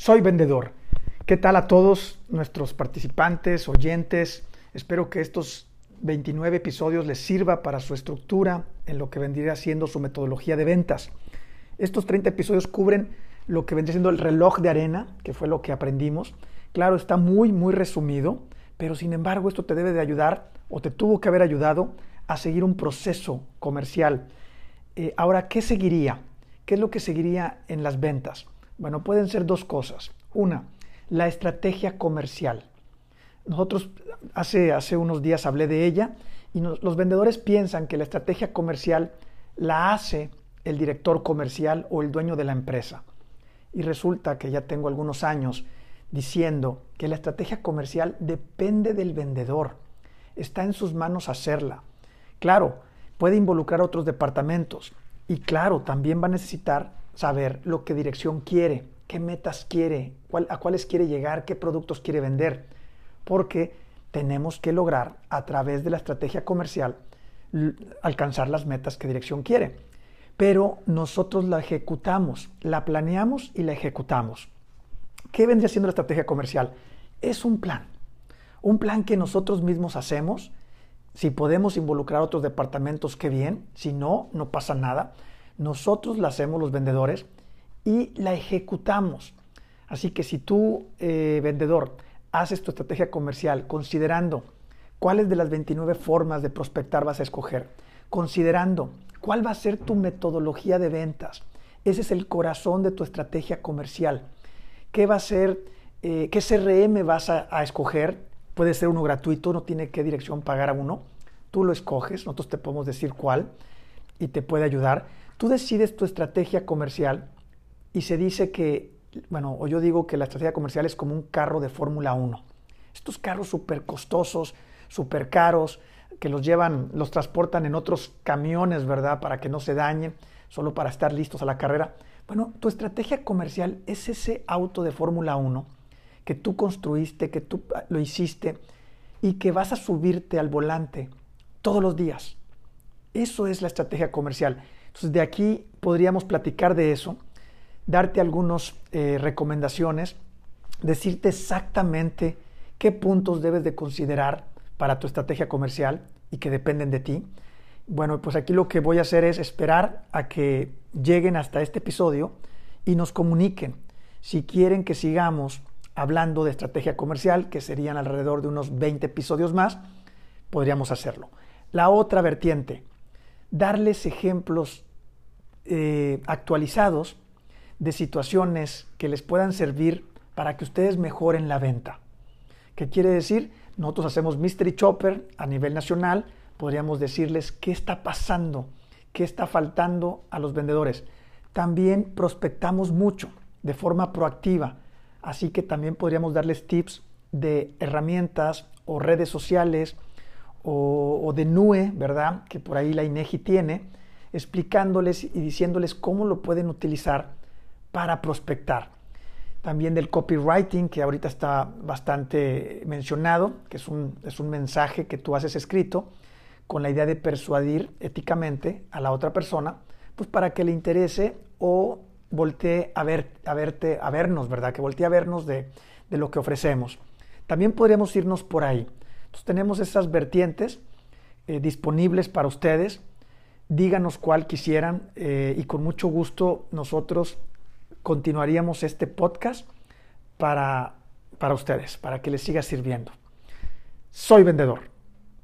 Soy vendedor. ¿Qué tal a todos nuestros participantes, oyentes? Espero que estos 29 episodios les sirva para su estructura en lo que vendría siendo su metodología de ventas. Estos 30 episodios cubren lo que vendría siendo el reloj de arena, que fue lo que aprendimos. Claro, está muy, muy resumido, pero sin embargo esto te debe de ayudar o te tuvo que haber ayudado a seguir un proceso comercial. Eh, ahora, ¿qué seguiría? ¿Qué es lo que seguiría en las ventas? Bueno, pueden ser dos cosas. Una, la estrategia comercial. Nosotros hace, hace unos días hablé de ella y los vendedores piensan que la estrategia comercial la hace el director comercial o el dueño de la empresa. Y resulta que ya tengo algunos años diciendo que la estrategia comercial depende del vendedor. Está en sus manos hacerla. Claro, puede involucrar otros departamentos, y claro, también va a necesitar saber lo que dirección quiere, qué metas quiere, a cuáles quiere llegar, qué productos quiere vender, porque tenemos que lograr a través de la estrategia comercial alcanzar las metas que dirección quiere. Pero nosotros la ejecutamos, la planeamos y la ejecutamos. ¿Qué vendría siendo la estrategia comercial? Es un plan. Un plan que nosotros mismos hacemos si podemos involucrar otros departamentos, qué bien. Si no, no pasa nada. Nosotros la hacemos los vendedores y la ejecutamos. Así que si tú, eh, vendedor, haces tu estrategia comercial considerando cuáles de las 29 formas de prospectar vas a escoger, considerando cuál va a ser tu metodología de ventas, ese es el corazón de tu estrategia comercial. ¿Qué va a ser, eh, qué CRM vas a escoger? Puede ser uno gratuito, no tiene qué dirección pagar a uno. Tú lo escoges, nosotros te podemos decir cuál y te puede ayudar. Tú decides tu estrategia comercial y se dice que, bueno, o yo digo que la estrategia comercial es como un carro de Fórmula 1. Estos carros súper costosos, súper caros, que los llevan, los transportan en otros camiones, ¿verdad? Para que no se dañen, solo para estar listos a la carrera. Bueno, tu estrategia comercial es ese auto de Fórmula 1 que tú construiste, que tú lo hiciste y que vas a subirte al volante todos los días. Eso es la estrategia comercial. De aquí podríamos platicar de eso, darte algunas eh, recomendaciones, decirte exactamente qué puntos debes de considerar para tu estrategia comercial y que dependen de ti. Bueno, pues aquí lo que voy a hacer es esperar a que lleguen hasta este episodio y nos comuniquen si quieren que sigamos hablando de estrategia comercial, que serían alrededor de unos 20 episodios más, podríamos hacerlo. La otra vertiente, darles ejemplos eh, actualizados de situaciones que les puedan servir para que ustedes mejoren la venta. ¿Qué quiere decir? Nosotros hacemos Mystery Chopper a nivel nacional, podríamos decirles qué está pasando, qué está faltando a los vendedores. También prospectamos mucho de forma proactiva Así que también podríamos darles tips de herramientas o redes sociales o, de NUE, ¿verdad? Que por ahí la INEGI tiene, explicándoles y diciéndoles cómo lo pueden utilizar para prospectar. También del copywriting, que ahorita está bastante mencionado, que es un, es un mensaje que tú haces escrito con la idea de persuadir éticamente a la otra persona, pues para que le interese o voltee a, ver, a, verte, a vernos, ¿verdad? Que voltee a vernos de, lo que ofrecemos. También podríamos irnos por ahí. Entonces tenemos esas vertientes eh, disponibles para ustedes. Díganos cuál quisieran eh, y con mucho gusto nosotros continuaríamos este podcast para, para ustedes, para que les siga sirviendo. Soy vendedor.